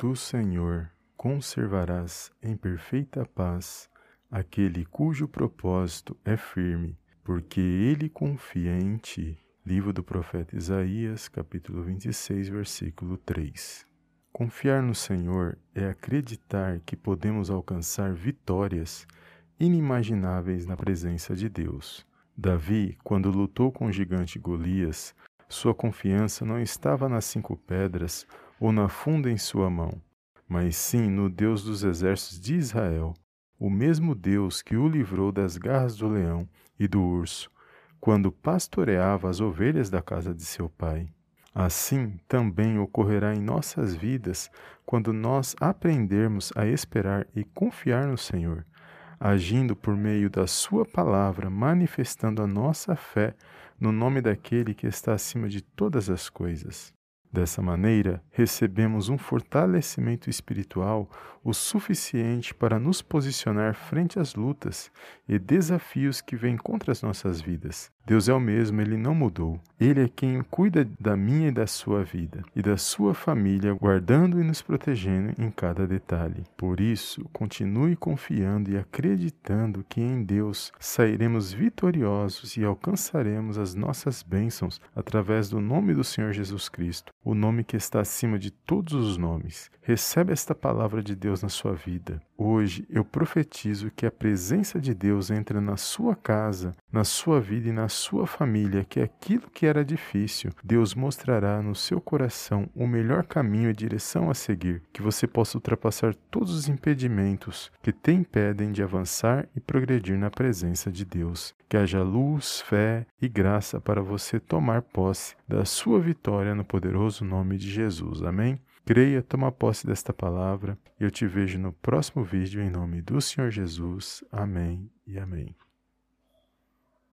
Tu, Senhor, conservarás em perfeita paz aquele cujo propósito é firme, porque ele confia em ti. Livro do profeta Isaías, capítulo 26, versículo 3. Confiar no Senhor é acreditar que podemos alcançar vitórias inimagináveis na presença de Deus. Davi, quando lutou com o gigante Golias, sua confiança não estava nas cinco pedras ou na funda em sua mão, mas sim no Deus dos exércitos de Israel, o mesmo Deus que o livrou das garras do leão e do urso, quando pastoreava as ovelhas da casa de seu pai. Assim também ocorrerá em nossas vidas quando nós aprendermos a esperar e confiar no Senhor, agindo por meio da Sua palavra, manifestando a nossa fé no nome daquele que está acima de todas as coisas. Dessa maneira, recebemos um fortalecimento espiritual o suficiente para nos posicionar frente às lutas e desafios que vêm contra as nossas vidas. Deus é o mesmo, ele não mudou. Ele é quem cuida da minha e da sua vida e da sua família, guardando e nos protegendo em cada detalhe. Por isso, continue confiando e acreditando que em Deus sairemos vitoriosos e alcançaremos as nossas bênçãos através do nome do Senhor Jesus Cristo, o nome que está acima de todos os nomes. Recebe esta palavra de Deus na sua vida. Hoje eu profetizo que a presença de Deus entra na sua casa, na sua vida e na sua família, que aquilo que era difícil, Deus mostrará no seu coração o melhor caminho e direção a seguir, que você possa ultrapassar todos os impedimentos que te impedem de avançar e progredir na presença de Deus. Que haja luz, fé e graça para você tomar posse da sua vitória no poderoso nome de Jesus. Amém? Creia, toma posse desta palavra eu te vejo no próximo vídeo em nome do Senhor Jesus. Amém e amém.